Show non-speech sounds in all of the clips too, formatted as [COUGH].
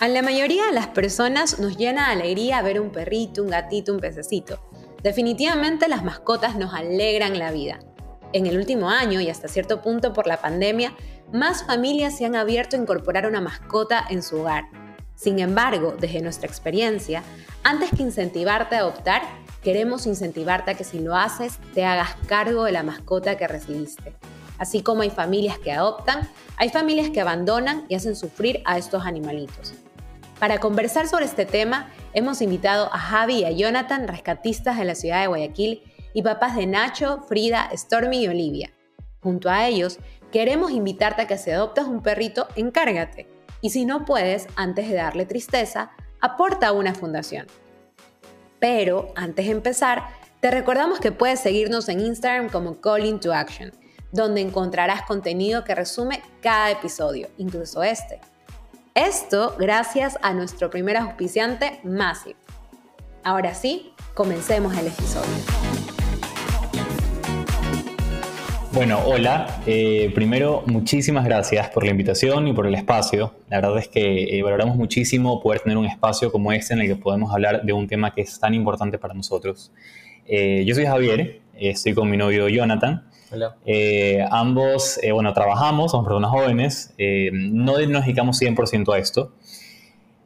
A la mayoría de las personas nos llena de alegría ver un perrito, un gatito, un pececito. Definitivamente las mascotas nos alegran la vida. En el último año y hasta cierto punto por la pandemia, más familias se han abierto a incorporar una mascota en su hogar. Sin embargo, desde nuestra experiencia, antes que incentivarte a adoptar, queremos incentivarte a que si lo haces, te hagas cargo de la mascota que recibiste. Así como hay familias que adoptan, hay familias que abandonan y hacen sufrir a estos animalitos. Para conversar sobre este tema, hemos invitado a Javi y a Jonathan, rescatistas de la ciudad de Guayaquil y papás de Nacho, Frida, Stormy y Olivia. Junto a ellos, queremos invitarte a que si adoptas un perrito, encárgate. Y si no puedes, antes de darle tristeza, aporta a una fundación. Pero, antes de empezar, te recordamos que puedes seguirnos en Instagram como Calling to Action, donde encontrarás contenido que resume cada episodio, incluso este. Esto gracias a nuestro primer auspiciante, Massive. Ahora sí, comencemos el episodio. Bueno, hola. Eh, primero, muchísimas gracias por la invitación y por el espacio. La verdad es que eh, valoramos muchísimo poder tener un espacio como este en el que podemos hablar de un tema que es tan importante para nosotros. Eh, yo soy Javier, estoy con mi novio Jonathan. Eh, ambos, eh, bueno, trabajamos, somos personas jóvenes, eh, no nos dedicamos 100% a esto.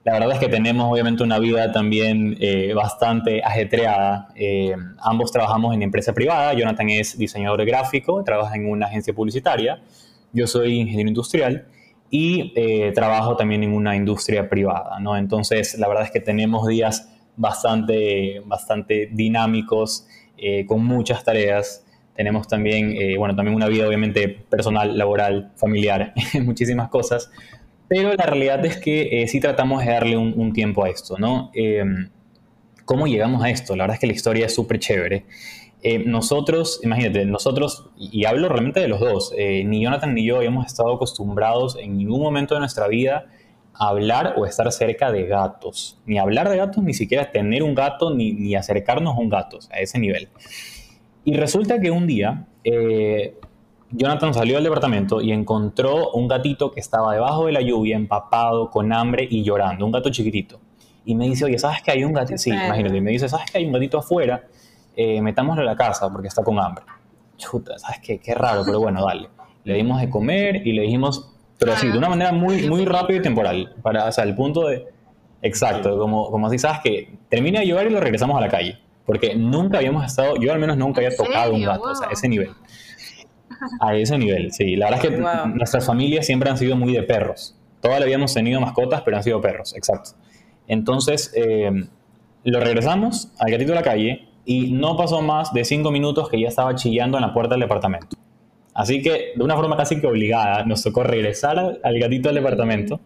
La verdad es que tenemos obviamente una vida también bastante ajetreada. ambos trabajamos en empresa privada, Jonathan es diseñador gráfico, trabaja en una agencia publicitaria, yo soy ingeniero industrial y trabajo también en una industria privada, ¿no? Entonces, la verdad es que tenemos días bastante, bastante dinámicos, con muchas tareas tenemos también, eh, bueno, también una vida obviamente personal, laboral, familiar, [LAUGHS] muchísimas cosas, pero la realidad es que eh, sí tratamos de darle un, tiempo a esto, ¿no? Em, ¿Cómo llegamos a esto? La verdad es que la historia es súper chévere. Eh, nosotros, imagínate, nosotros, y hablo realmente de los dos, ni Jonathan ni yo habíamos estado acostumbrados en ningún momento de nuestra vida a hablar o estar cerca de gatos. Ni hablar de gatos, ni siquiera tener un gato, ni, ni acercarnos a un gato, a ese nivel. Y resulta que un día eh, Jonathan salió del departamento y encontró un gatito que estaba debajo de la lluvia, empapado, con hambre y llorando, un gato chiquitito. Y me dice, oye, ¿sabes que hay un gatito? Sí, imagínate, me dice, ¿sabes que hay un gatito afuera? Eh, metámoslo a la casa porque está con hambre. Chuta, ¿sabes qué? Qué raro, pero bueno, dale. Le dimos de comer y le dijimos, pero así, de una manera muy, muy rápida y temporal, para, o sea, el punto de, exacto, como, como si sabes que termina de llover y lo regresamos a la calle porque nunca habíamos estado, yo al menos nunca había tocado un gato, o sea, a ese nivel. A ese nivel, sí. La verdad es que nuestras familias siempre han sido muy de perros. Todas habíamos tenido mascotas, pero han sido perros, exacto. Entonces, eh, lo regresamos al gatito de la calle y no pasó más de cinco minutos que ya estaba chillando en la puerta del departamento. Así que, de una forma casi que obligada, nos tocó regresar al gatito del departamento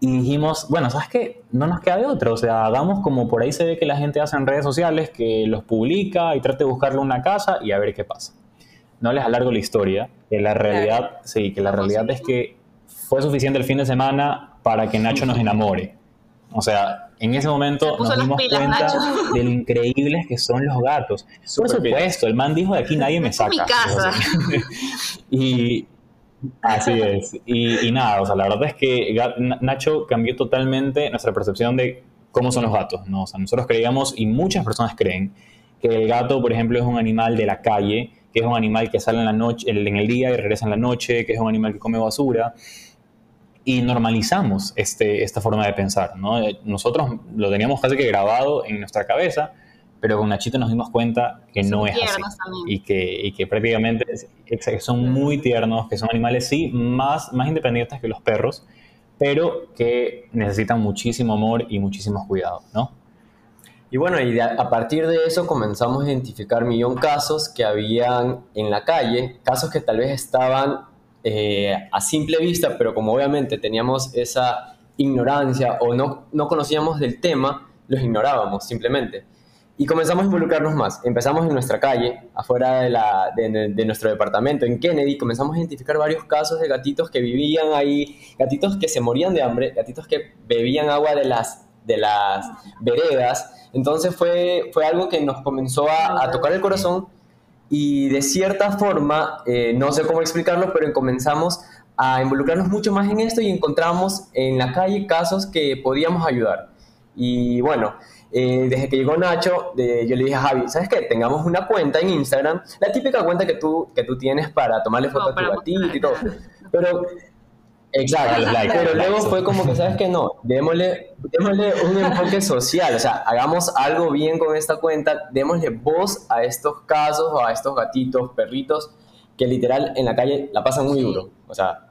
y dijimos, bueno, ¿sabes qué? No nos queda de otro, o sea, hagamos como por ahí se ve que la gente hace en redes sociales, que los publica y trate de buscarle una casa y a ver qué pasa. No les alargo la historia, que la realidad, sí, que la realidad es que fue suficiente el fin de semana para que Nacho nos enamore. O sea, en ese momento nos dimos cuenta de lo increíbles que son los gatos. Por supuesto, el man dijo de aquí nadie me saca. Mi casa. [LAUGHS] y, Así es. Y, nada, o sea, la verdad es que Nacho cambió totalmente nuestra percepción de cómo son los gatos, ¿no? O sea, nosotros creíamos, y muchas personas creen, que el gato, por ejemplo, es un animal de la calle, que es un animal que sale en la noche, en el día y regresa en la noche, que es un animal que come basura. Y normalizamos este, esta forma de pensar, ¿no? Nosotros lo teníamos casi que grabado en nuestra cabeza, pero con Nachito nos dimos cuenta que no es así. Y que, y que prácticamente son muy tiernos, que son animales, sí, más, más independientes que los perros, pero que necesitan muchísimo amor y muchísimos cuidados, ¿no? Y bueno, y a partir de eso comenzamos a identificar millón casos que habían en la calle, casos que tal vez estaban eh, a simple vista, pero como obviamente teníamos esa ignorancia o no, no conocíamos del tema, los ignorábamos simplemente. Y comenzamos a involucrarnos más. Empezamos en nuestra calle, afuera de, la, de, de, nuestro departamento, en Kennedy, comenzamos a identificar varios casos de gatitos que vivían ahí, gatitos que se morían de hambre, gatitos que bebían agua de las, de las veredas. Entonces fue, fue algo que nos comenzó a, a tocar el corazón y de cierta forma, eh, no sé cómo explicarlo, pero comenzamos a involucrarnos mucho más en esto y encontramos en la calle casos que podíamos ayudar. Y bueno, eh, desde que llegó Nacho, yo le dije a Javi, ¿sabes qué? Tengamos una cuenta en Instagram, la típica cuenta que tú, que tú tienes para tomarle fotos a tu gatito y todo. Pero, exacto, pero luego fue como que, ¿sabes qué? No, démosle, démosle un enfoque social, o sea, hagamos algo bien con esta cuenta, démosle voz a estos casos o a estos gatitos, perritos, que literal en la calle la pasan muy duro. O sea,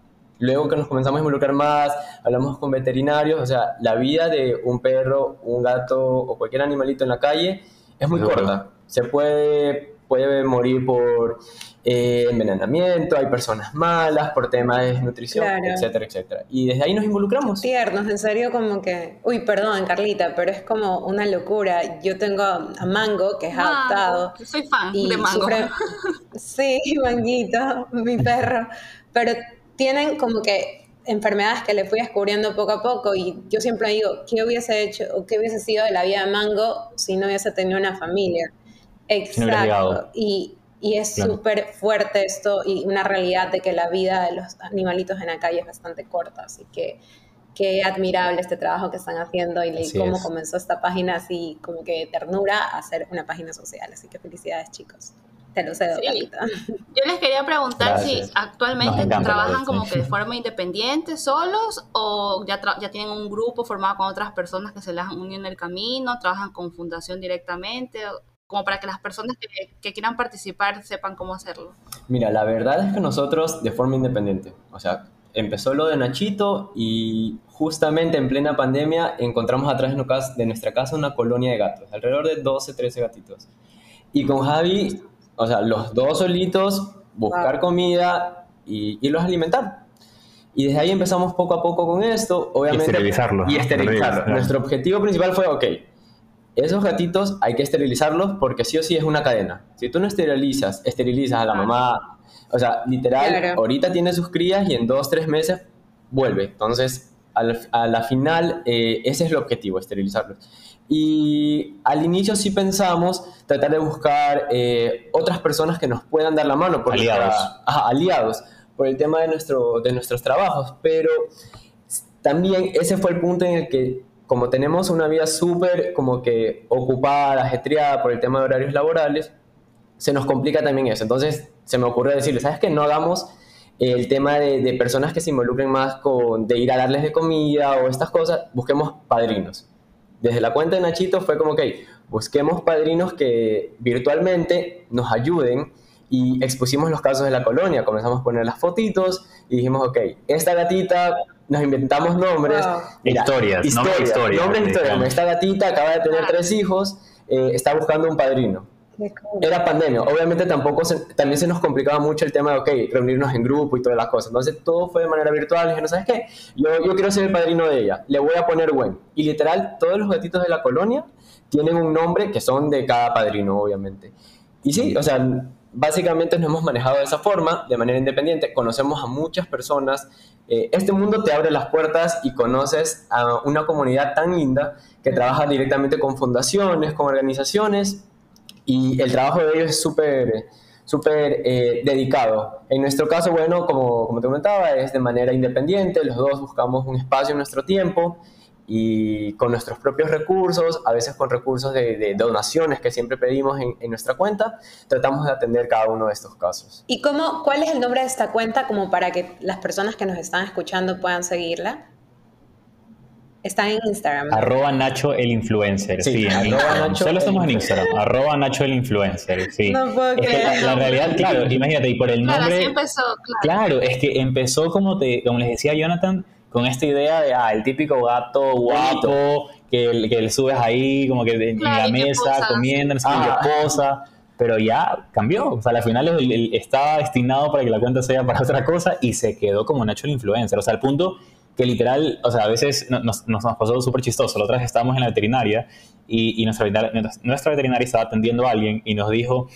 Luego que nos comenzamos a involucrar más, hablamos con veterinarios, o sea, la vida de un perro, un gato o cualquier animalito en la calle es muy corta. Se puede, puede morir por eh, envenenamiento, hay personas malas por temas de desnutrición, etcétera, etcétera. Y desde ahí nos involucramos. Tiernos, en serio, como que, uy, perdón, Carlita, pero es como una locura. Yo tengo a Mango, que es adoptado. Soy fan de Mango. [LAUGHS] Sí, Manguito, mi perro. Pero tienen como que enfermedades que le fui descubriendo poco a poco y yo siempre digo, ¿qué hubiese hecho o qué hubiese sido de la vida de Mango si no hubiese tenido una familia? Exacto. y, y, es súper fuerte esto y una realidad de que la vida de los animalitos en la calle es bastante corta, así que qué admirable este trabajo que están haciendo y leí cómo comenzó esta página así como que ternura a ser una página social, así que felicidades chicos. Te lo cedo, Yo les quería preguntar si actualmente trabajan como que de forma independiente, solos, o ya, ya tienen un grupo formado con otras personas que se les han unido en el camino, trabajan con fundación directamente, como para que las personas que, quieran participar sepan cómo hacerlo. Mira, la verdad es que nosotros de forma independiente, o sea, empezó lo de Nachito y justamente en plena pandemia encontramos atrás de nuestra casa una colonia de gatos, alrededor de 12, 13 gatitos. Y con Javi o sea, los dos solitos, buscar comida y irlos a alimentar. Y desde ahí empezamos poco a poco con esto, obviamente. Y esterilizarlos. Y esterilizarlos. Nuestro objetivo principal fue, ok, esos gatitos hay que esterilizarlos porque sí o sí es una cadena. Si tú no esterilizas, esterilizas a la mamá, o sea, literal, ahorita tiene sus crías y en dos, tres meses vuelve. Entonces, a la final, eh, ese es el objetivo, esterilizarlos. Y al inicio sí pensamos tratar de buscar eh, otras personas que nos puedan dar la mano. Por aliados. aliados, por el tema de, nuestro, de nuestros trabajos. Pero también ese fue el punto en el que, como tenemos una vida súper como que ocupada, ajetreada por el tema de horarios laborales, se nos complica también eso. Entonces se me ocurrió decirle, ¿sabes qué? No hagamos el tema de, de, personas que se involucren más con de ir a darles de comida o estas cosas, busquemos padrinos desde la cuenta de Nachito fue como, que busquemos padrinos que virtualmente nos ayuden y expusimos los casos de la colonia, comenzamos a poner las fotitos y dijimos, ok, esta gatita, nos inventamos nombres. historias, historias, historias, nombres, historias. Esta gatita acaba de tener tres hijos, eh, está buscando un padrino. Era pandemia. Obviamente tampoco también se nos complicaba mucho el tema de, ok, reunirnos en grupo y todas las cosas. Entonces todo fue de manera virtual. Dije, ¿no sabes qué? Yo, yo quiero ser el padrino de ella. Le voy a poner Gwen. Y literal, todos los gatitos de la colonia tienen un nombre que son de cada padrino, obviamente. Y sí, o sea, básicamente nos hemos manejado de esa forma, de manera independiente. Conocemos a muchas personas. Eh, este mundo te abre las puertas y conoces a una comunidad tan linda que trabaja directamente con fundaciones, con organizaciones y el trabajo de ellos es súper súper eh, dedicado. En nuestro caso, bueno, como, te comentaba, es de manera independiente, los dos buscamos un espacio en nuestro tiempo y con nuestros propios recursos, a veces con recursos de, donaciones que siempre pedimos en, en, nuestra cuenta, tratamos de atender cada uno de estos casos. ¿Y cómo, cuál es el nombre de esta cuenta como para que las personas que nos están escuchando puedan seguirla? Está en Instagram. Arroba Nacho el Influencer. Sí, Nacho Solo estamos en Instagram. Arroba Nacho el Influencer. Sí. No puedo creer. la, realidad, claro, imagínate, y por el nombre. Claro, así empezó, claro. Claro, es que empezó, como, te, como les decía Jonathan, con esta idea de, ah, el típico gato guapo, que, que le subes ahí, como que en la mesa, comiendo, no sé ah. posa. Pero ya cambió. O sea, al final estaba destinado para que la cuenta sea para otra cosa y se quedó como Nacho el Influencer. O sea, al punto que literal, o sea, a veces nos, nos, pasó súper chistoso. La otra vez estábamos en la veterinaria y, y nuestra, nuestra veterinaria estaba atendiendo a alguien y nos dijo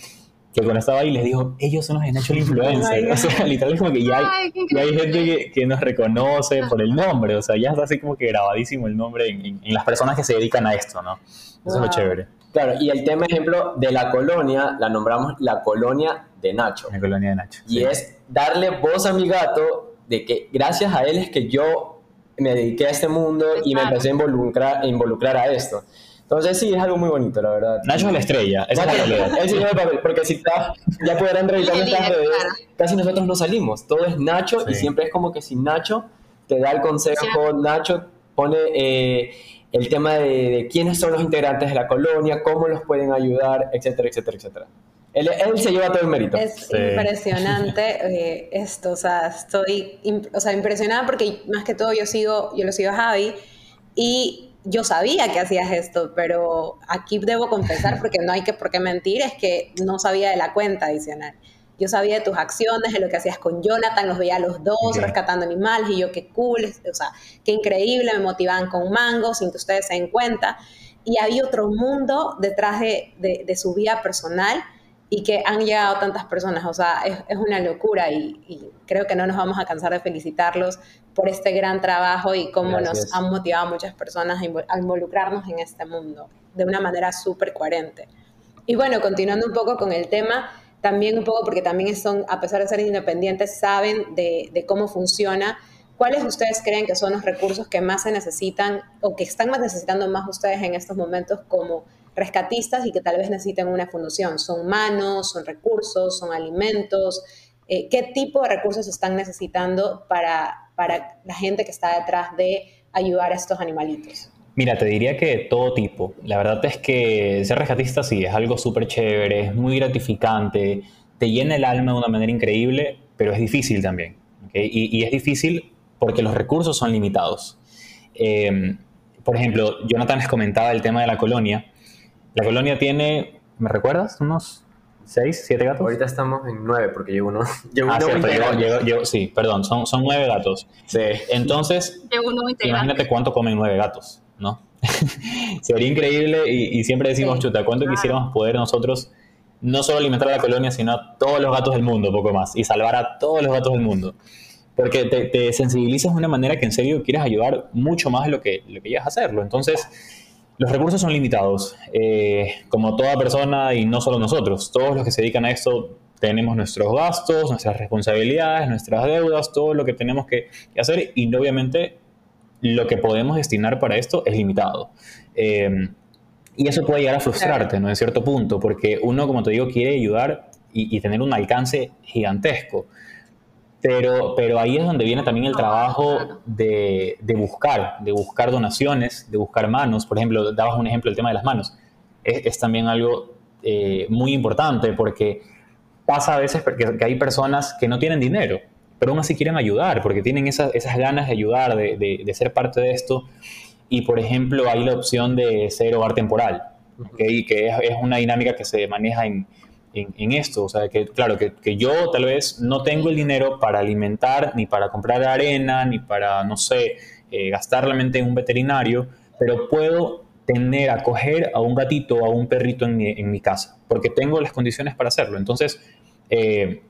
que cuando estaba ahí les dijo, ellos son los de Nacho el [LAUGHS] Influencer. o sea, literal es como que ya hay, hay gente que, que, nos reconoce por el nombre, o sea, ya está así como que grabadísimo el nombre en, las personas que se dedican a esto, ¿no? Eso es lo chévere. Claro, y el tema, ejemplo, de la colonia, la nombramos la colonia de Nacho. La colonia de Nacho. Y es darle voz a mi gato de que gracias a él es que yo me dediqué a este mundo y me empecé a involucrar, a involucrar a esto. Entonces sí, es algo muy bonito, la verdad. Nacho es la estrella, esa es la realidad. [LAUGHS] Él el papel, porque si está, ya podrán revisar nuestras redes, casi nosotros no salimos. Todo es Nacho y siempre es como que si Nacho te da el consejo, Nacho pone eh, el tema de, quiénes son los integrantes de la colonia, cómo los pueden ayudar, etcétera, etcétera, etcétera. Él, él se lleva todo el mérito. Es impresionante [LAUGHS] eh, esto, o sea, estoy o sea, impresionada porque más que todo yo sigo, yo lo sigo a Javi y yo sabía que hacías esto, pero aquí debo confesar, [LAUGHS] porque no hay que por qué mentir, es que no sabía de la cuenta adicional. Yo sabía de tus acciones, de lo que hacías con Jonathan, los veía a los dos rescatando animales y yo qué cool, o sea, qué increíble, me motivaban con Mango sin que ustedes se den cuenta. Y había otro mundo detrás de, de su vida personal y que han llegado tantas personas. O sea, es, es una locura y, creo que no nos vamos a cansar de felicitarlos por este gran trabajo y cómo nos han motivado a muchas personas a involucrarnos en este mundo de una manera súper coherente. Y bueno, continuando un poco con el tema, también un poco porque también son, a pesar de ser independientes, saben de, de cómo funciona. ¿Cuáles ustedes creen que son los recursos que más se necesitan o que están más necesitando más ustedes en estos momentos como rescatistas y que tal vez necesiten una fundación. ¿Son manos, son recursos, son alimentos? Eh, ¿Qué tipo de recursos están necesitando para, para la gente que está detrás de ayudar a estos animalitos? Mira, te diría que todo tipo. La verdad es que ser rescatista sí, es algo súper chévere, es muy gratificante, te llena el alma de una manera increíble, pero es difícil también. Y, es difícil porque los recursos son limitados. Eh, por ejemplo, Jonathan les comentaba el tema de la colonia. La colonia tiene, ¿me recuerdas? Unos seis, siete gatos. Ahorita estamos en nueve porque llevo uno. [LAUGHS] Llevo ah, uno sí, perdón, son, son nueve gatos. Sí. Entonces, imagínate cuánto comen nueve gatos, ¿no? [LAUGHS] Sería increíble y, siempre decimos, chuta, ¿cuánto quisiéramos poder nosotros no solo alimentar a la colonia, sino a todos los gatos del mundo, poco más, y salvar a todos los gatos del mundo? Porque te, te sensibilizas de una manera que en serio quieres ayudar mucho más de lo que, lo que llegas a hacerlo. Entonces, los recursos son limitados, eh, como toda persona y no solo nosotros. Todos los que se dedican a esto tenemos nuestros gastos, nuestras responsabilidades, nuestras deudas, todo lo que tenemos que, hacer y obviamente lo que podemos destinar para esto es limitado. Eh, y eso puede llegar a frustrarte, ¿no? En cierto punto, porque uno, como te digo, quiere ayudar y tener un alcance gigantesco. Pero, pero ahí es donde viene también el trabajo de, de, buscar, de buscar donaciones, de buscar manos. Por ejemplo, dabas un ejemplo, el tema de las manos. Es, también algo eh, muy importante porque pasa a veces que, hay personas que no tienen dinero, pero aún así quieren ayudar, porque tienen esas, esas ganas de ayudar, de, de, de, ser parte de esto. Y, por ejemplo, hay la opción de ser hogar temporal, ¿okay? que es, es una dinámica que se maneja en, en, esto. O sea, que claro, que, que, yo tal vez no tengo el dinero para alimentar, ni para comprar arena, ni para, no sé, eh, gastar la mente en un veterinario, pero puedo tener, acoger a un gatito o a un perrito en mi, en mi, casa, porque tengo las condiciones para hacerlo. Entonces, eh,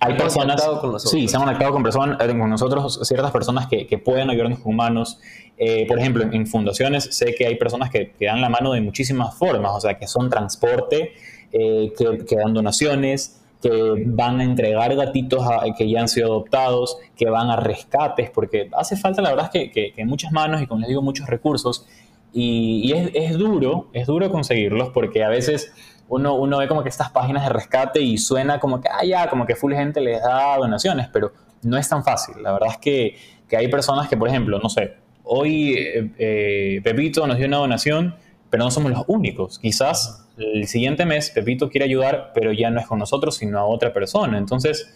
hay personas... Con sí, se han conectado con, personas, eh, con nosotros, ciertas personas que, que pueden ayudarnos con humanos. Eh, por ejemplo, en, en, fundaciones sé que hay personas que, que dan la mano de muchísimas formas, o sea, que son transporte, eh, que, dan donaciones, que van a entregar gatitos que ya han sido adoptados, que van a rescates, porque hace falta, la verdad, es que, que, muchas manos y, como les digo, muchos recursos. Y, es, es, duro, es duro conseguirlos porque a veces uno, uno ve como que estas páginas de rescate y suena como que, ah, ya, como que full gente les da donaciones, pero no es tan fácil. La verdad es que, que hay personas que, por ejemplo, no sé, hoy eh, eh, Pepito nos dio una donación, pero no somos los únicos. Quizás el siguiente mes Pepito quiere ayudar, pero ya no es con nosotros, sino a otra persona. Entonces,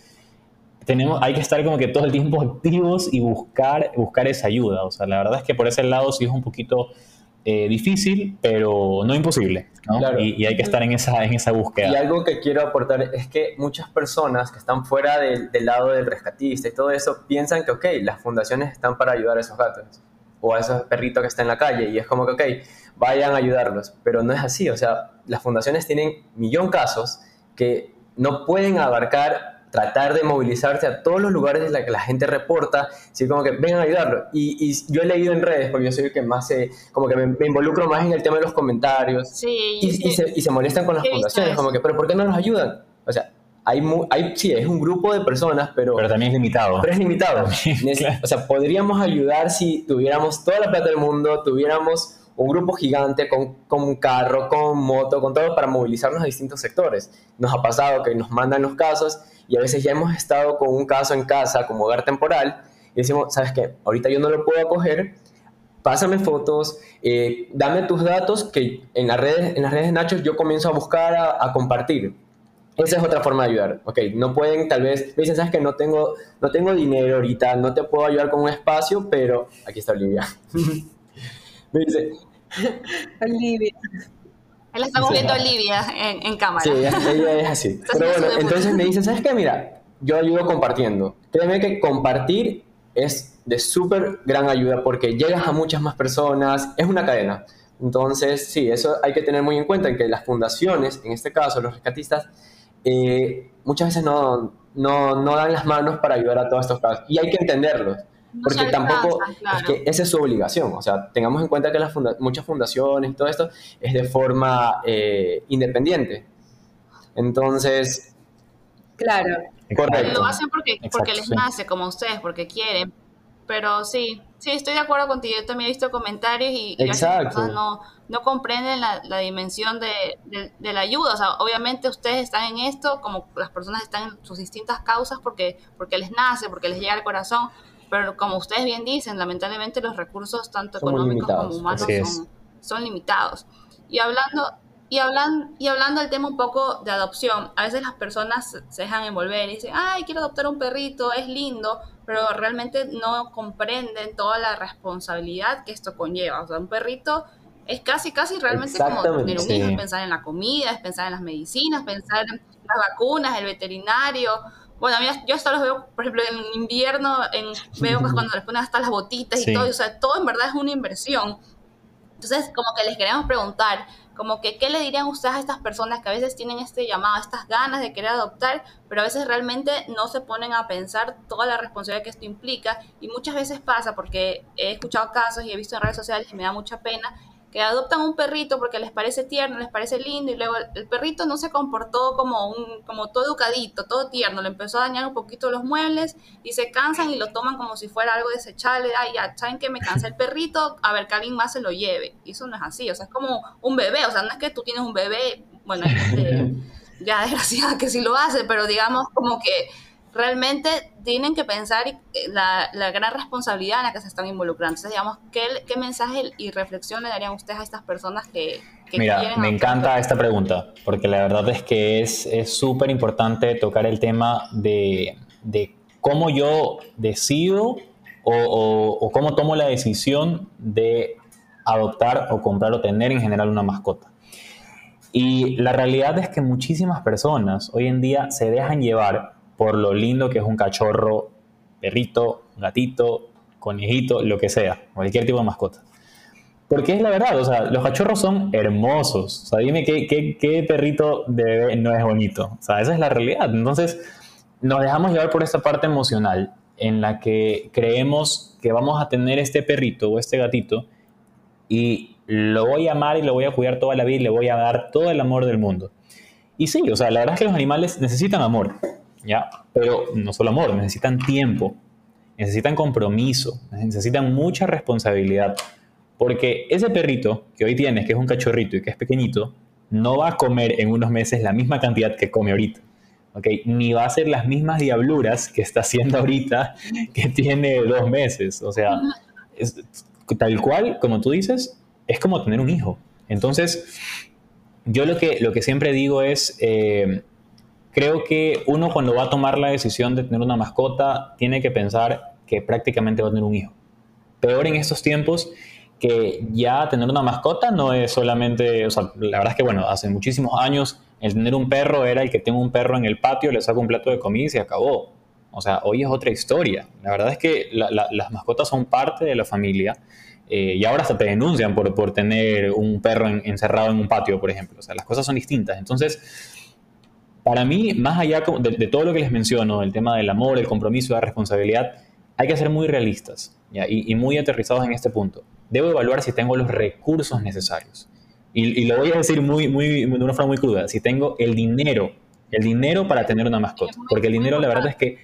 tenemos, hay que estar como que todo el tiempo activos y buscar, buscar esa ayuda. O sea, la verdad es que por ese lado sí es un poquito eh, difícil, pero no imposible. Y, hay que estar en esa, en esa búsqueda. Y algo que quiero aportar es que muchas personas que están fuera del, lado del rescatista y todo eso piensan que, ok, las fundaciones están para ayudar a esos gatos o a esos perritos que están en la calle y es como que, ok, vayan a ayudarlos, pero no es así, o sea, las fundaciones tienen millón casos que no pueden abarcar tratar de movilizarse a todos los lugares en los que la gente reporta, así como que vengan a ayudarlo. Y, yo he leído en redes, porque yo soy el que más se, como que me, involucro más en el tema de los comentarios, sí, y, se, y, se, molestan con las fundaciones, como que, pero ¿por qué no nos ayudan? O sea, hay, hay, sí, es un grupo de personas, pero... Pero también es limitado. Pero es limitado. O sea, podríamos ayudar si tuviéramos toda la plata del mundo, tuviéramos un grupo gigante con, con carro, con moto, con todo para movilizarnos a distintos sectores. Nos ha pasado que nos mandan los casos y a veces ya hemos estado con un caso en casa como hogar temporal y decimos, ¿sabes qué? Ahorita yo no lo puedo acoger, pásame fotos, eh, dame tus datos que en las redes, en las redes de Nachos yo comienzo a buscar, a, compartir. Esa es otra forma de ayudar, ¿ok? No pueden, tal vez, me dicen, ¿sabes que No tengo, no tengo dinero ahorita, no te puedo ayudar con un espacio, pero aquí está Olivia. [LAUGHS] me dice... Olivia. La estamos viendo Olivia en, en, cámara. Sí, ella, es así. Pero bueno, entonces me dice, ¿sabes qué? Mira, yo ayudo compartiendo. Créeme que compartir es de súper gran ayuda porque llegas a muchas más personas, es una cadena. Entonces, sí, eso hay que tener muy en cuenta, en que las fundaciones, en este caso los rescatistas, eh, muchas veces no, no, no dan las manos para ayudar a todos estos casos. Y hay que entenderlos porque tampoco es que esa es su obligación. O sea, tengamos en cuenta que las muchas fundaciones y todo esto es de forma eh, independiente. Entonces. Claro. Correcto. Lo hacen porque, porque les nace, como ustedes, porque quieren. Pero sí, sí, estoy de acuerdo contigo. Yo también he visto comentarios y, y no, no comprenden la, la dimensión de, de, la ayuda. O sea, obviamente ustedes están en esto, como las personas están en sus distintas causas porque, porque les nace, porque les llega al corazón, pero como ustedes bien dicen, lamentablemente los recursos tanto económicos como humanos son, limitados. Y hablando, y, hablan, y hablando del tema un poco de adopción, a veces las personas se dejan envolver y dicen, ay, quiero adoptar un perrito, es lindo, pero realmente no comprenden toda la responsabilidad que esto conlleva. O sea, un perrito es casi, casi realmente como tener un hijo, es pensar en la comida, es pensar en las medicinas, pensar en las vacunas, el veterinario, bueno, a mí, yo hasta los veo, por ejemplo, en invierno, en, veo cuando les ponen hasta las botitas y todo, o sea, todo en verdad es una inversión. Entonces, como que les queremos preguntar, como que, ¿qué le dirían ustedes a estas personas que a veces tienen este llamado, estas ganas de querer adoptar, pero a veces realmente no se ponen a pensar toda la responsabilidad que esto implica? Y muchas veces pasa, porque he escuchado casos y he visto en redes sociales y me da mucha pena, que adoptan un perrito porque les parece tierno, les parece lindo y luego el, perrito no se comportó como un como todo educadito, todo tierno, le empezó a dañar un poquito los muebles y se cansan y lo toman como si fuera algo desechable, ay, ya saben que me cansa el perrito, a ver que alguien más se lo lleve. Y eso no es así, o sea, es como un bebé, o sea, no es que tú tienes un bebé, bueno, [LAUGHS] ya desgraciada que sí lo hace, pero digamos como que realmente tienen que pensar la, la, gran responsabilidad en la que se están involucrando. Entonces, digamos, ¿qué, qué mensaje y reflexión le darían ustedes a estas personas que, que Mira, me encanta esta pregunta, porque la verdad es que es súper importante tocar el tema de, de, cómo yo decido o, o cómo tomo la decisión de adoptar o comprar o tener en general una mascota. Y la realidad es que muchísimas personas hoy en día se dejan llevar por lo lindo que es un cachorro, perrito, gatito, conejito, lo que sea, cualquier tipo de mascota. Porque es la verdad, o sea, los cachorros son hermosos. O sea, dime qué, qué, perrito de bebé no es bonito. O sea, esa es la realidad. Entonces, nos dejamos llevar por esta parte emocional en la que creemos que vamos a tener este perrito o este gatito y lo voy a amar y lo voy a cuidar toda la vida y le voy a dar todo el amor del mundo. Y sí, o sea, la verdad es que los animales necesitan amor. ¿Ya? Pero no solo amor, necesitan tiempo, necesitan compromiso, necesitan mucha responsabilidad. Porque ese perrito que hoy tienes, que es un cachorrito y que es pequeñito, no va a comer en unos meses la misma cantidad que come ahorita. ¿okay? Ni va a hacer las mismas diabluras que está haciendo ahorita que tiene dos meses. O sea, tal cual, como tú dices, es como tener un hijo. Entonces, yo lo que, lo que siempre digo es, eh, creo que uno cuando va a tomar la decisión de tener una mascota tiene que pensar que prácticamente va a tener un hijo. Peor en estos tiempos que ya tener una mascota no es solamente, o sea, la verdad es que bueno, hace muchísimos años el tener un perro era el que tengo un perro en el patio, le saco un plato de comida y se acabó. O sea, hoy es otra historia. La verdad es que las mascotas son parte de la familia eh, y ahora hasta te denuncian por, por tener un perro encerrado en un patio, por ejemplo. O sea, las cosas son distintas. Entonces, para mí, más allá de, todo lo que les menciono, el tema del amor, el compromiso, la responsabilidad, hay que ser muy realistas Y, muy aterrizados en este punto. Debo evaluar si tengo los recursos necesarios. Y, lo voy a decir muy, muy, de una forma muy cruda, si tengo el dinero, el dinero para tener una mascota. Porque el dinero, la verdad es que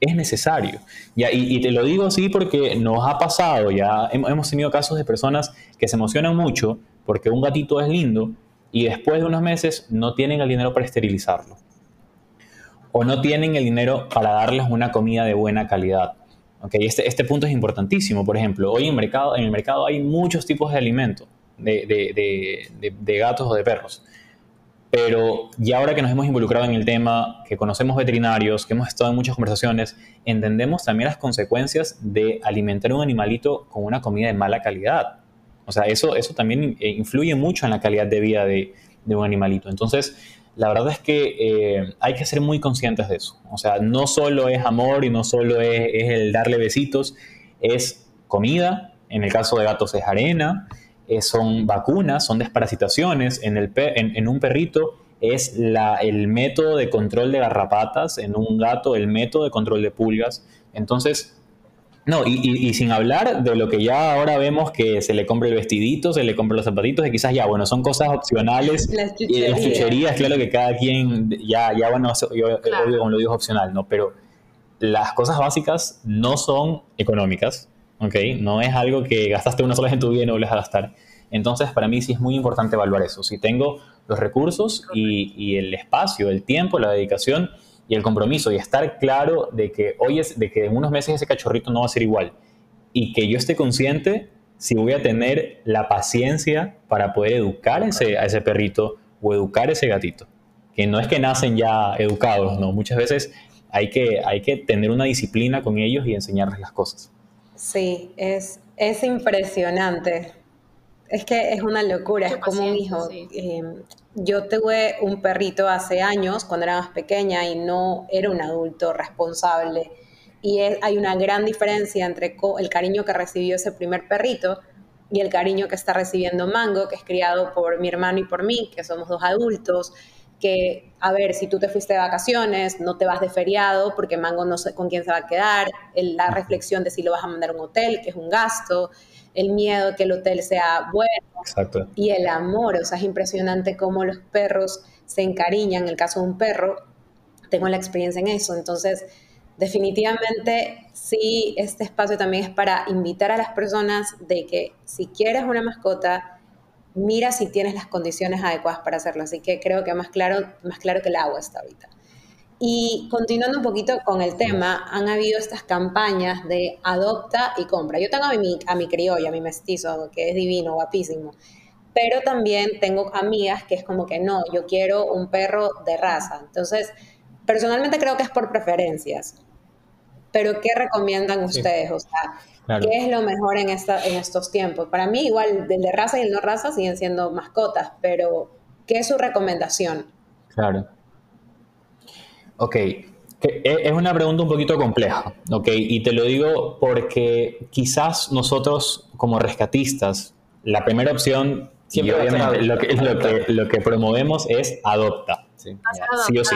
es necesario. Ya, y, te lo digo así porque nos ha pasado, ya hemos tenido casos de personas que se emocionan mucho porque un gatito es lindo y después de unos meses no tienen el dinero para esterilizarlo. O no tienen el dinero para darles una comida de buena calidad. Okay, este, este punto es importantísimo. Por ejemplo, hoy en, mercado, en el mercado hay muchos tipos de alimentos de, de, de, gatos o de perros. Pero ya ahora que nos hemos involucrado en el tema, que conocemos veterinarios, que hemos estado en muchas conversaciones, entendemos también las consecuencias de alimentar un animalito con una comida de mala calidad. O sea, eso, eso también eh, influye mucho en la calidad de vida de, un animalito. Entonces, la verdad es que eh, hay que ser muy conscientes de eso. O sea, no solo es amor y no solo es, el darle besitos, es comida, en el caso de gatos es arena, son vacunas, son desparasitaciones, en, el en, un perrito es la, el método de control de garrapatas, en un gato el método de control de pulgas. Entonces, no, y, sin hablar de lo que ya ahora vemos que se le compra el vestidito, se le compra los zapatitos, y quizás ya, bueno, son cosas opcionales. Las chucherías. las chucherías, claro que cada quien, ya, ya bueno, yo, obvio como lo digo, opcional, ¿no? Pero las cosas básicas no son económicas, ¿ok? No es algo que gastaste una sola vez en tu vida y no vuelves a gastar. Entonces, para mí sí es muy importante evaluar eso. Si tengo los recursos y, y el espacio, el tiempo, la dedicación, y el compromiso y estar claro de que hoy es, de que en unos meses ese cachorrito no va a ser igual y que yo esté consciente si voy a tener la paciencia para poder educar ese, a ese perrito o educar ese gatito. Que no es que nacen ya educados, ¿no? Muchas veces hay que, hay que tener una disciplina con ellos y enseñarles las cosas. Sí, es, es impresionante. Es que es una locura, es como un hijo. Em, yo tuve un perrito hace años, cuando era más pequeña, y no era un adulto responsable. Y hay una gran diferencia entre el cariño que recibió ese primer perrito y el cariño que está recibiendo Mango, que es criado por mi hermano y por mí, que somos dos adultos, que, a ver, si tú te fuiste de vacaciones, no te vas de feriado porque Mango no sé con quién se va a quedar, la reflexión de si lo vas a mandar a un hotel, que es un gasto, el miedo que el hotel sea bueno y el amor, o sea, es impresionante cómo los perros se encariñan, en el caso de un perro, tengo la experiencia en eso, entonces definitivamente sí, este espacio también es para invitar a las personas de que si quieres una mascota, mira si tienes las condiciones adecuadas para hacerlo, así que creo que más claro, más claro que el agua está ahorita. Y continuando un poquito con el tema, han habido estas campañas de adopta y compra. Yo tengo a mi, a mi criolla, a mi mestizo, que es divino, guapísimo. Pero también tengo amigas que es como que no, yo quiero un perro de raza. Entonces, personalmente creo que es por preferencias. Pero, ¿qué recomiendan ustedes? O sea, ¿qué es lo mejor en, esta, en estos tiempos? Para mí, igual, el de raza y el no raza siguen siendo mascotas, pero ¿qué es su recomendación? Claro. Ok, e, es una pregunta un poquito compleja, ¿ok? Y te lo digo porque quizás nosotros como rescatistas, la primera opción, y obviamente lo que, lo, que, promovemos es adopta, sí, o sí.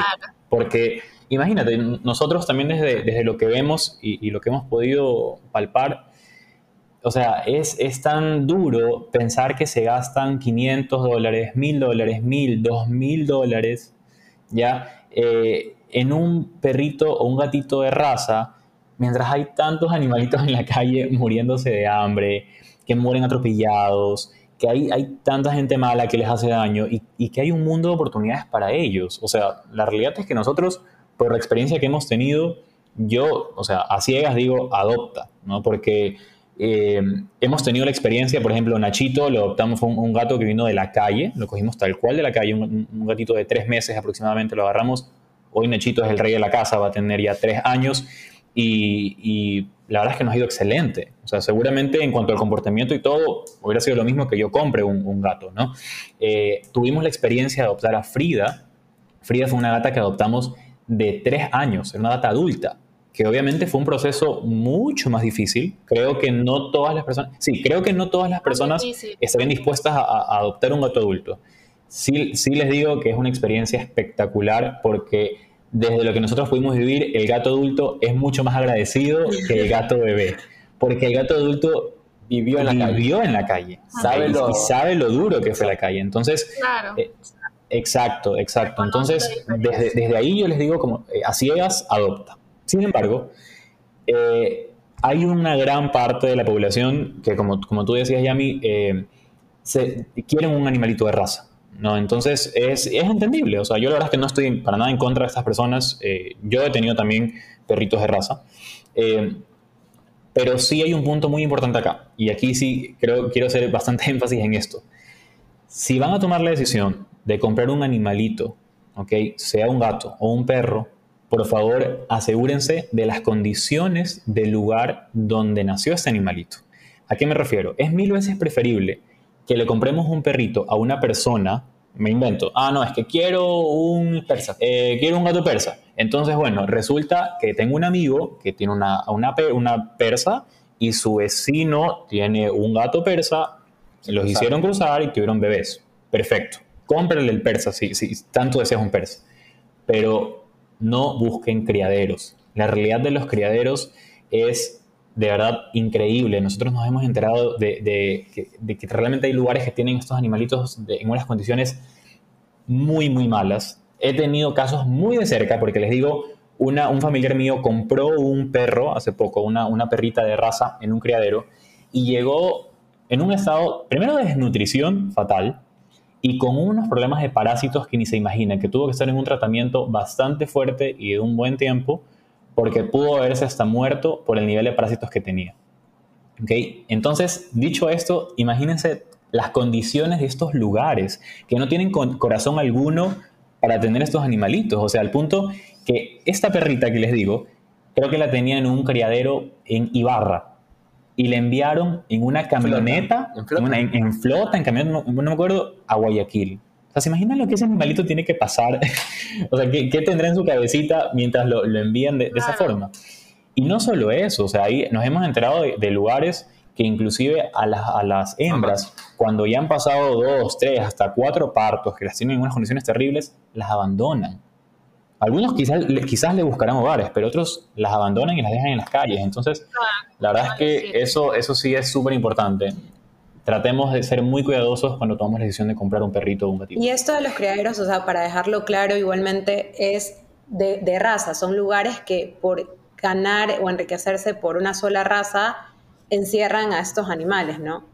Porque imagínate, nosotros también desde, desde lo que vemos y, lo que hemos podido palpar, o sea, es, es tan duro pensar que se gastan 500 dólares, 1000 dólares, 1000, 2000 dólares, ¿ya? Eh, en un perrito o un gatito de raza, mientras hay tantos animalitos en la calle muriéndose de hambre, que mueren atropellados, que hay, hay tanta gente mala que les hace daño y, y, que hay un mundo de oportunidades para ellos. O sea, la realidad es que nosotros, por la experiencia que hemos tenido, yo, o sea, a ciegas digo, adopta, ¿no? Porque eh, hemos tenido la experiencia, por ejemplo, Nachito, lo adoptamos, fue un, gato que vino de la calle, lo cogimos tal cual de la calle, un, un gatito de tres meses aproximadamente, lo agarramos Hoy Nechito es el rey de la casa, va a tener ya tres años y, la verdad es que nos ha ido excelente. O sea, seguramente en cuanto al comportamiento y todo, hubiera sido lo mismo que yo compre un, gato, ¿no? Eh, tuvimos la experiencia de adoptar a Frida. Frida fue una gata que adoptamos de tres años, era una gata adulta, que obviamente fue un proceso mucho más difícil. Creo que no todas las personas, sí, creo que no todas las personas estarían dispuestas a, adoptar un gato adulto. Sí, sí les digo que es una experiencia espectacular porque desde lo que nosotros pudimos vivir, el gato adulto es mucho más agradecido que el gato bebé. Porque el gato adulto vivió en la calle. en la calle. Sabe lo, y sabe lo duro que fue la calle. Entonces, eh, exacto, exacto. Entonces, desde, desde, ahí yo les digo, como eh, a ciegas, adopta. Sin embargo, eh, hay una gran parte de la población que, como, como tú decías, Yami, se, quieren un animalito de raza. ¿No? Entonces es, es, entendible, o sea, yo la verdad es que no estoy para nada en contra de estas personas, eh, yo he tenido también perritos de raza, eh, pero sí hay un punto muy importante acá, y aquí sí creo, quiero hacer bastante [LAUGHS] énfasis en esto. Si van a tomar la decisión de comprar un animalito, ¿ok? sea un gato o un perro, por favor asegúrense de las condiciones del lugar donde nació este animalito. ¿A qué me refiero? Es mil veces preferible que le compremos un perrito a una persona, me invento, ah, no, es que quiero un persa, eh, quiero un gato persa. Entonces, bueno, resulta que tengo un amigo que tiene una, una, una persa y su vecino tiene un gato persa, los hicieron cruzar y tuvieron bebés. Perfecto. Cómprale el persa si, si tanto deseas un persa. Pero no busquen criaderos. La realidad de los criaderos es de verdad increíble. Nosotros nos hemos enterado de, que realmente hay lugares que tienen estos animalitos en unas condiciones muy, muy malas. He tenido casos muy de cerca, porque les digo, una, un familiar mío compró un perro hace poco, una, una perrita de raza en un criadero, y llegó en un estado, primero de desnutrición fatal, y con unos problemas de parásitos que ni se imaginan, que tuvo que estar en un tratamiento bastante fuerte y de un buen tiempo, porque pudo haberse hasta muerto por el nivel de parásitos que tenía. ¿Okay? Entonces, dicho esto, imagínense las condiciones de estos lugares, que no tienen corazón alguno para tener estos animalitos. O sea, al punto que esta perrita que les digo, creo que la tenía en un criadero en Ibarra. Y le enviaron en una camioneta, en flota, en, flota, en, camioneta, no, me acuerdo, a Guayaquil sea, ¿se imaginan lo que ese animalito tiene que pasar? [LAUGHS] o sea, ¿qué, tendrá en su cabecita mientras lo, envían de, esa forma? Y no solo eso, o sea, ahí nos hemos enterado de, lugares que inclusive a las, a las, hembras, cuando ya han pasado dos, tres, hasta cuatro partos, que las tienen en unas condiciones terribles, las abandonan. Algunos quizás, quizás le buscarán hogares, pero otros las abandonan y las dejan en las calles. Entonces, la verdad es que eso, eso sí es súper importante tratemos de ser muy cuidadosos cuando tomamos la decisión de comprar un perrito o un gatito. Y esto de los criaderos, o sea, para dejarlo claro, igualmente es de, de raza, son lugares que por ganar o enriquecerse por una sola raza encierran a estos animales, ¿no?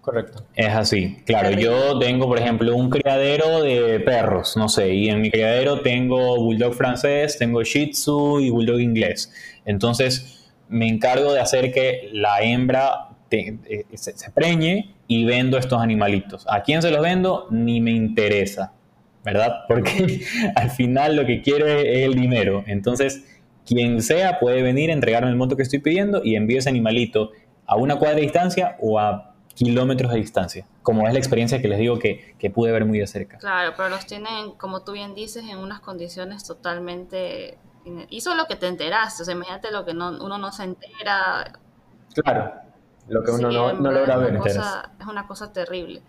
Correcto. Es así, claro. Yo tengo, por ejemplo, un criadero de perros, no sé, y en mi criadero tengo bulldog francés, tengo shih tzu y bulldog inglés. Entonces, me encargo de hacer que la hembra eh, se, preñe y vendo estos animalitos. ¿A quién se los vendo? Ni me interesa, ¿verdad? [LAUGHS] Porque al final lo que quiero es, el dinero. Entonces, quien sea puede venir a entregarme el monto que estoy pidiendo y envío ese animalito a una cuadra de distancia o a kilómetros de distancia, como es la experiencia que les digo que, que, pude ver muy de cerca. Claro, pero los tienen, como tú bien dices, en unas condiciones totalmente... Y solo que te enteraste, o sea, imagínate lo que no, uno no se entera. Claro, lo que uno no, no, logra ver. Es una cosa terrible.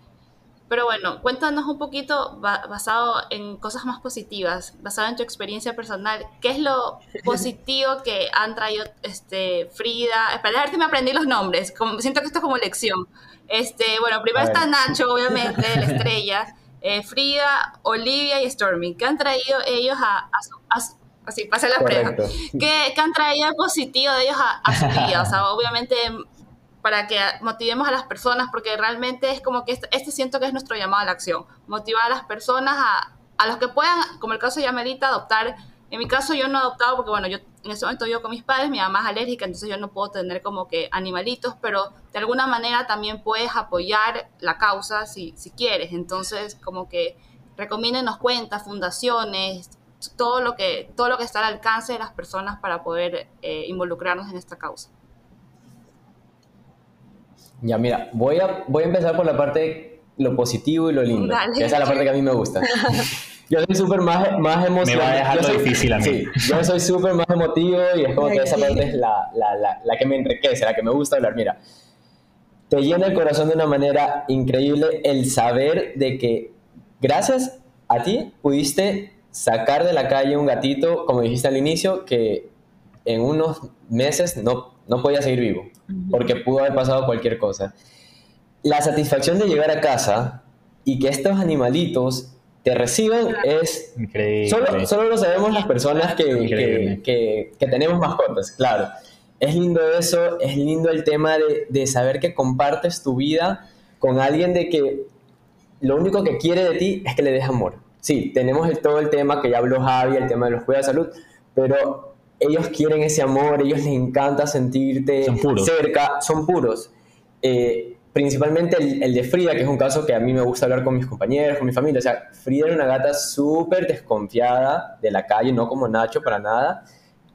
Pero bueno, cuéntanos un poquito basado en cosas más positivas, basado en tu experiencia personal, ¿qué es lo [LAUGHS] positivo que han traído este, Frida? Espera, a ver si me aprendí los nombres, como, siento que esto es como lección. Este, bueno, primero está Nacho, obviamente, la estrella, [LAUGHS] eh, Frida, Olivia y Stormy. ¿Qué han traído ellos a, así, pase la prueba? ¿Qué, ¿Qué, han traído positivo de ellos a, a su vida? O sea, obviamente para que motivemos a las personas, porque realmente es como que este, este, siento que es nuestro llamado a la acción, motivar a las personas a, a los que puedan, como el caso de Yamelita, adoptar. En mi caso yo no he adoptado porque, bueno, yo en ese momento vivo con mis padres, mi mamá es alérgica, entonces yo no puedo tener como que animalitos, pero de alguna manera también puedes apoyar la causa si, si quieres. Entonces, como que recomiéndenos cuentas, fundaciones, todo lo que, todo lo que está al alcance de las personas para poder eh, involucrarnos en esta causa. Ya, mira, voy a, voy a empezar por la parte lo positivo y lo lindo. esa es la parte que a mí me gusta. [LAUGHS] Yo soy súper más, más emocional. Me va a dejar lo difícil a mí. Sí, yo soy súper más emotivo y es como que esa parte es la, la, la, la, que me enriquece, la que me gusta hablar. Mira, te llena el corazón de una manera increíble el saber de que gracias a ti pudiste sacar de la calle un gatito, como dijiste al inicio, que en unos meses no, no podía seguir vivo, porque pudo haber pasado cualquier cosa. La satisfacción de llegar a casa y que estos animalitos te reciban es... Increíble. Solo, solo lo sabemos las personas que, que, que, tenemos mascotas, claro. Es lindo eso, es lindo el tema de, de saber que compartes tu vida con alguien de que lo único que quiere de ti es que le des amor. Sí, tenemos todo el tema que ya habló Javi, el tema de los cuidados de salud, pero ellos quieren ese amor, ellos les encanta sentirte cerca, son puros. Eh, principalmente el, de Frida, que es un caso que a mí me gusta hablar con mis compañeros, con mi familia. O sea, Frida era una gata súper desconfiada de la calle, no como Nacho para nada.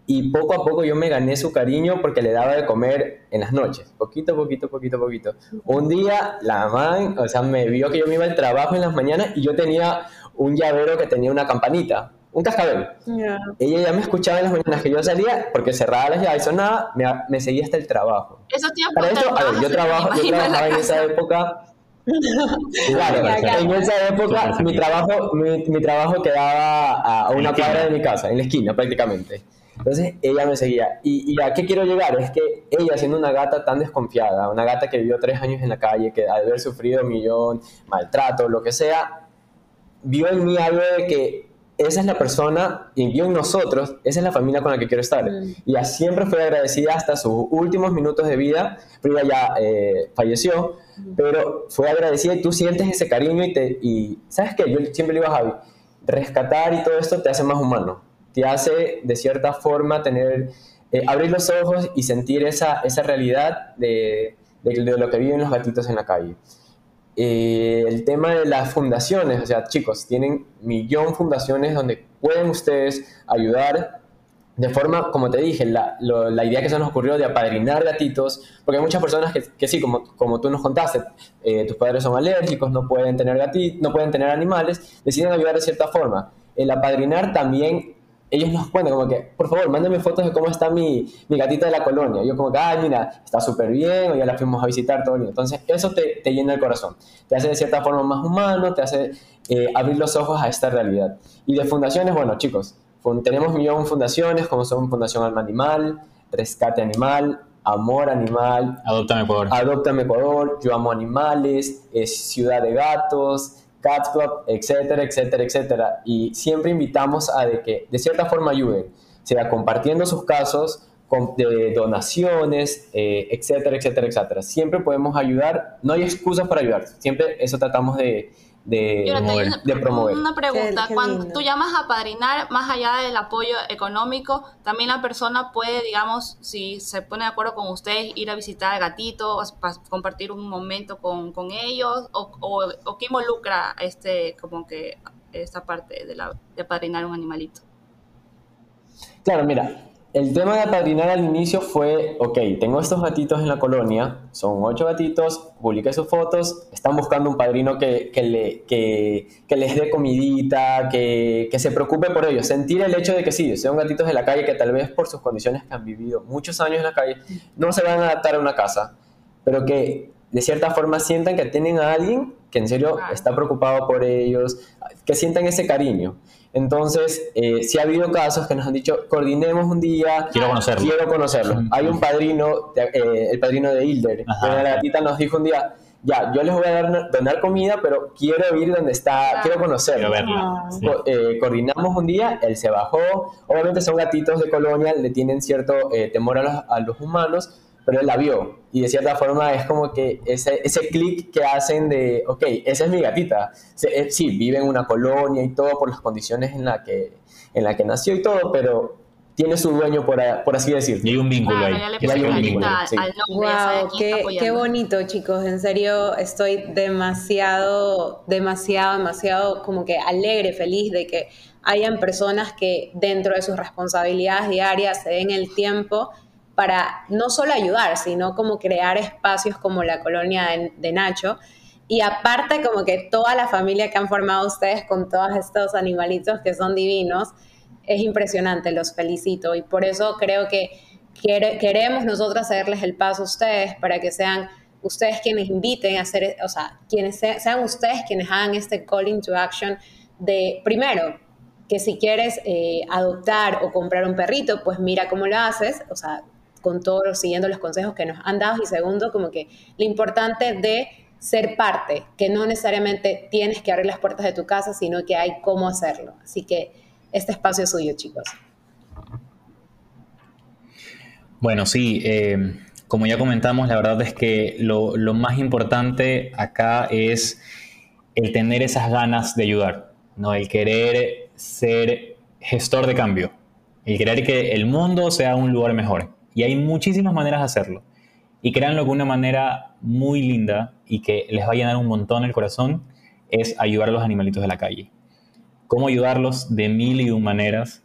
Y poco a poco yo me gané su cariño porque le daba de comer en las noches, poquito, poquito, poquito, poquito. Un día la mamá, o sea, me vio que yo me iba al trabajo en las mañanas y yo tenía un llavero que tenía una campanita, un cascabel. Ella ya me escuchaba en las mañanas que yo salía, porque cerraba las llaves y sonaba, me, me seguía hasta el trabajo. Eso Para eso, a ver, yo, trabajo, yo trabajaba en esa época. [LAUGHS] Claro, en esa época mi trabajo, mi, mi trabajo quedaba a una cuadra de mi casa, en la esquina prácticamente. Entonces ella me seguía. Y, a qué quiero llegar es que ella, siendo una gata tan desconfiada, una gata que vivió tres años en la calle, que al haber sufrido un millón, maltrato, lo que sea, vio en mí algo de que esa es la persona y vio en nosotros, esa es la familia con la que quiero estar. Mm. Y ella siempre fue agradecida hasta sus últimos minutos de vida. Frida ya eh, falleció, mm. pero fue agradecida y tú sientes ese cariño y, te, y ¿sabes qué? Yo siempre le digo a Javi, rescatar y todo esto te hace más humano, te hace de cierta forma tener, eh, abrir los ojos y sentir esa, esa realidad de, de, de lo que viven los gatitos en la calle. Eh, el tema de las fundaciones, o sea, chicos, tienen millón fundaciones donde pueden ustedes ayudar de forma, como te dije, la, la, idea que se nos ocurrió de apadrinar gatitos, porque hay muchas personas que, que sí, como, como tú nos contaste, eh, tus padres son alérgicos, no pueden tener gatitos, no pueden tener animales, deciden ayudar de cierta forma. El apadrinar también ellos nos cuentan como que, por favor, mándame fotos de cómo está mi, mi gatita de la colonia. yo como que, ay, mira, está súper bien, o ya la fuimos a visitar, todo bien. Entonces, eso te, te, llena el corazón. Te hace de cierta forma más humano, te hace eh, abrir los ojos a esta realidad. Y de fundaciones, bueno, chicos, tenemos millón de fundaciones, como son Fundación Alma Animal, Rescate Animal, Amor Animal, Adoptame Ecuador, Adoptame Ecuador, Yo Amo Animales, Ciudad de Gatos, Cats Club, etcétera, etcétera, etcétera. Y siempre invitamos a de que de cierta forma ayuden, sea compartiendo sus casos, de donaciones, eh, etcétera, etcétera, etcétera. Siempre podemos ayudar, no hay excusas para ayudar, siempre eso tratamos de, de, promover. Una pregunta, cuando tú llamas a padrinar, más allá del apoyo económico, también la persona puede, digamos, si se pone de acuerdo con ustedes, ir a visitar al gatito, compartir un momento con, con ellos, o, o, o, qué involucra este, como que esta parte de, la, de padrinar un animalito. Claro, mira, el tema de apadrinar al inicio fue, ok, tengo estos gatitos en la colonia, son ocho gatitos, publiqué sus fotos, están buscando un padrino que, que, le, que, que les dé comidita, que, que, se preocupe por ellos, sentir el hecho de que sí, son gatitos de la calle que tal vez por sus condiciones que han vivido muchos años en la calle, no se van a adaptar a una casa, pero que de cierta forma sientan que tienen a alguien que en serio está preocupado por ellos, que sientan ese cariño. Entonces, eh, si ha habido casos que nos han dicho, coordinemos un día. Quiero conocerlo. Quiero conocerlo. Hay un padrino, eh, el padrino de Hilder, la gatita nos dijo un día, ya, yo les voy a dar, donar comida, pero quiero ir donde está, quiero conocerlo. Eh, coordinamos un día, él se bajó. Obviamente son gatitos de colonia, le tienen cierto temor a los, a los humanos, pero él la vio. Y de cierta forma es como que ese, ese clic que hacen de, ok, esa es mi gatita. Eh, sí, vive en una colonia y todo por las condiciones en las que, en la que nació y todo, pero tiene su dueño, por, por así decir. Y hay un vínculo ahí. hay un vínculo. Wow, qué, qué, bonito, chicos. En serio, estoy demasiado, demasiado, demasiado como que alegre, feliz de que hayan personas que dentro de sus responsabilidades diarias se den el tiempo para no solo ayudar, sino como crear espacios como la colonia de, Nacho. Y aparte como que toda la familia que han formado ustedes con todos estos animalitos que son divinos, es impresionante, los felicito. Y por eso creo que queremos nosotros hacerles el paso a ustedes para que sean ustedes quienes inviten a hacer, o sea, quienes sean ustedes quienes hagan este calling to action de, primero, que si quieres eh, adoptar o comprar un perrito, pues mira cómo lo haces, o sea, con todos siguiendo los consejos que nos han dado. Y segundo, como que lo importante de ser parte, que no necesariamente tienes que abrir las puertas de tu casa, sino que hay cómo hacerlo. Así que este espacio es suyo, chicos. Bueno, sí, eh, como ya comentamos, la verdad es que lo, más importante acá es el tener esas ganas de ayudar, ¿no? el querer ser gestor de cambio, el querer que el mundo sea un lugar mejor. Y hay muchísimas maneras de hacerlo. Y créanlo que una manera muy linda y que les va a llenar un montón el corazón es ayudar a los animalitos de la calle cómo ayudarlos de mil y un maneras.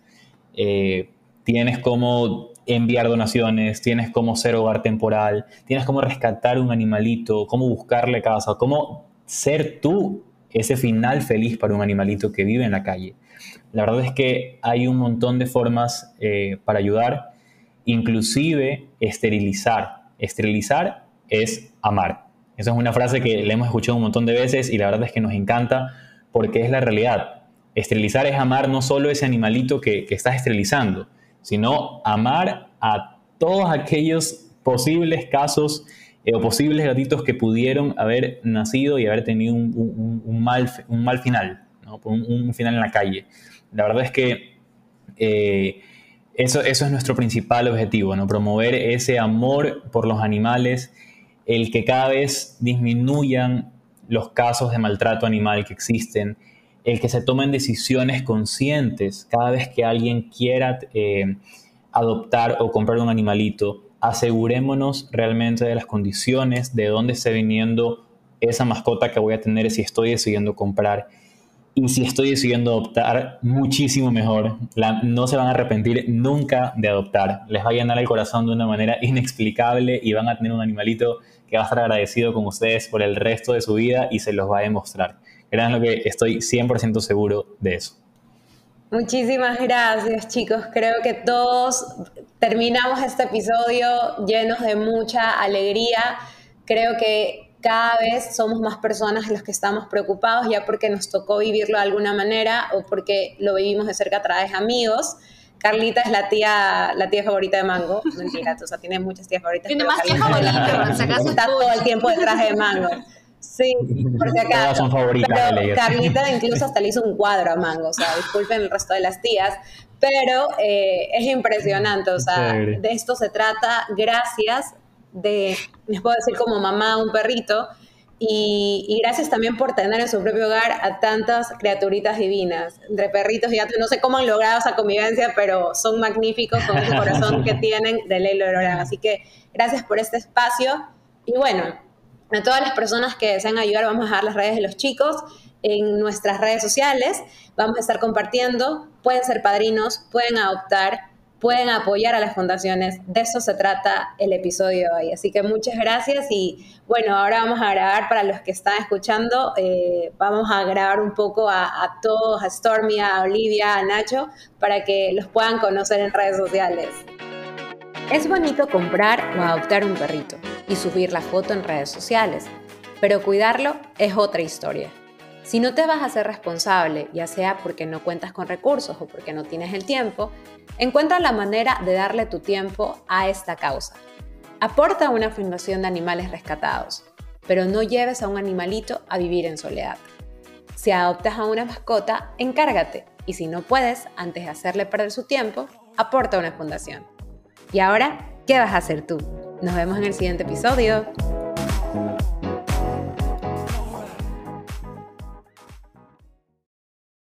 Eh, tienes cómo enviar donaciones, tienes cómo ser hogar temporal, tienes cómo rescatar un animalito, cómo buscarle casa, cómo ser tú ese final feliz para un animalito que vive en la calle. La verdad es que hay un montón de formas eh, para ayudar, inclusive esterilizar. Esterilizar es amar. Esa es una frase que le hemos escuchado un montón de veces y la verdad es que nos encanta porque es la realidad. Esterilizar es amar no solo ese animalito que, estás esterilizando, sino amar a todos aquellos posibles casos eh, o posibles gatitos que pudieron haber nacido y haber tenido un, mal, un mal final, un, final en la calle. La verdad es que eh, eso, eso es nuestro principal objetivo, ¿no? promover ese amor por los animales, el que cada vez disminuyan los casos de maltrato animal que existen, el que se tomen decisiones conscientes cada vez que alguien quiera eh, adoptar o comprar un animalito, asegurémonos realmente de las condiciones, de dónde está viniendo esa mascota que voy a tener si estoy decidiendo comprar. Y si estoy decidiendo adoptar, muchísimo mejor. no se van a arrepentir nunca de adoptar. Les va a llenar el corazón de una manera [LAUGHS] inexplicable y van a tener un animalito que va a estar agradecido con ustedes por el resto de su vida y se los va a demostrar lo que estoy 100% seguro de eso. Muchísimas gracias chicos. Creo que todos terminamos este episodio llenos de mucha alegría. Creo que cada vez somos más personas los que estamos preocupados ya porque nos tocó vivirlo de alguna manera o porque lo vivimos de cerca a través de amigos. Carlita es la tía, la tía favorita de Mango. [LAUGHS] Mentira, o sea, tiene muchas tías favoritas. Tiene más tías favoritas, Está todo el tiempo detrás de Mango. Sí, porque acá. son favoritas Carlita incluso hasta le hizo un cuadro a Mango, o sea, disculpen el resto de las tías, pero eh, es impresionante, o sea, de esto se trata gracias de, les puedo decir como mamá un perrito, y, gracias también por tener en su propio hogar a tantas criaturitas divinas, entre perritos y gatos. No sé cómo han logrado esa convivencia, pero son magníficos con ese corazón que [LAUGHS] tienen de Leilo Lorán. Así que gracias por este espacio. Y bueno, a todas las personas que desean ayudar, vamos a dejar las redes de los chicos en nuestras redes sociales. Vamos a estar compartiendo. Pueden ser padrinos, pueden adoptar, pueden apoyar a las fundaciones. De eso se trata el episodio de hoy. Así que muchas gracias y bueno, ahora vamos a grabar para los que están escuchando. Eh, vamos a grabar un poco a, a, todos, a Stormy, a Olivia, a Nacho, para que los puedan conocer en redes sociales. Es bonito comprar o adoptar un perrito y subir la foto en redes sociales, pero cuidarlo es otra historia. Si no te vas a ser responsable, ya sea porque no cuentas con recursos o porque no tienes el tiempo, encuentra la manera de darle tu tiempo a esta causa. Aporta a una fundación de animales rescatados, pero no lleves a un animalito a vivir en soledad. Si adoptas a una mascota, encárgate y si no puedes, antes de hacerle perder su tiempo, aporta a una fundación. Y ahora, ¿qué vas a hacer tú? Nos vemos en el siguiente episodio.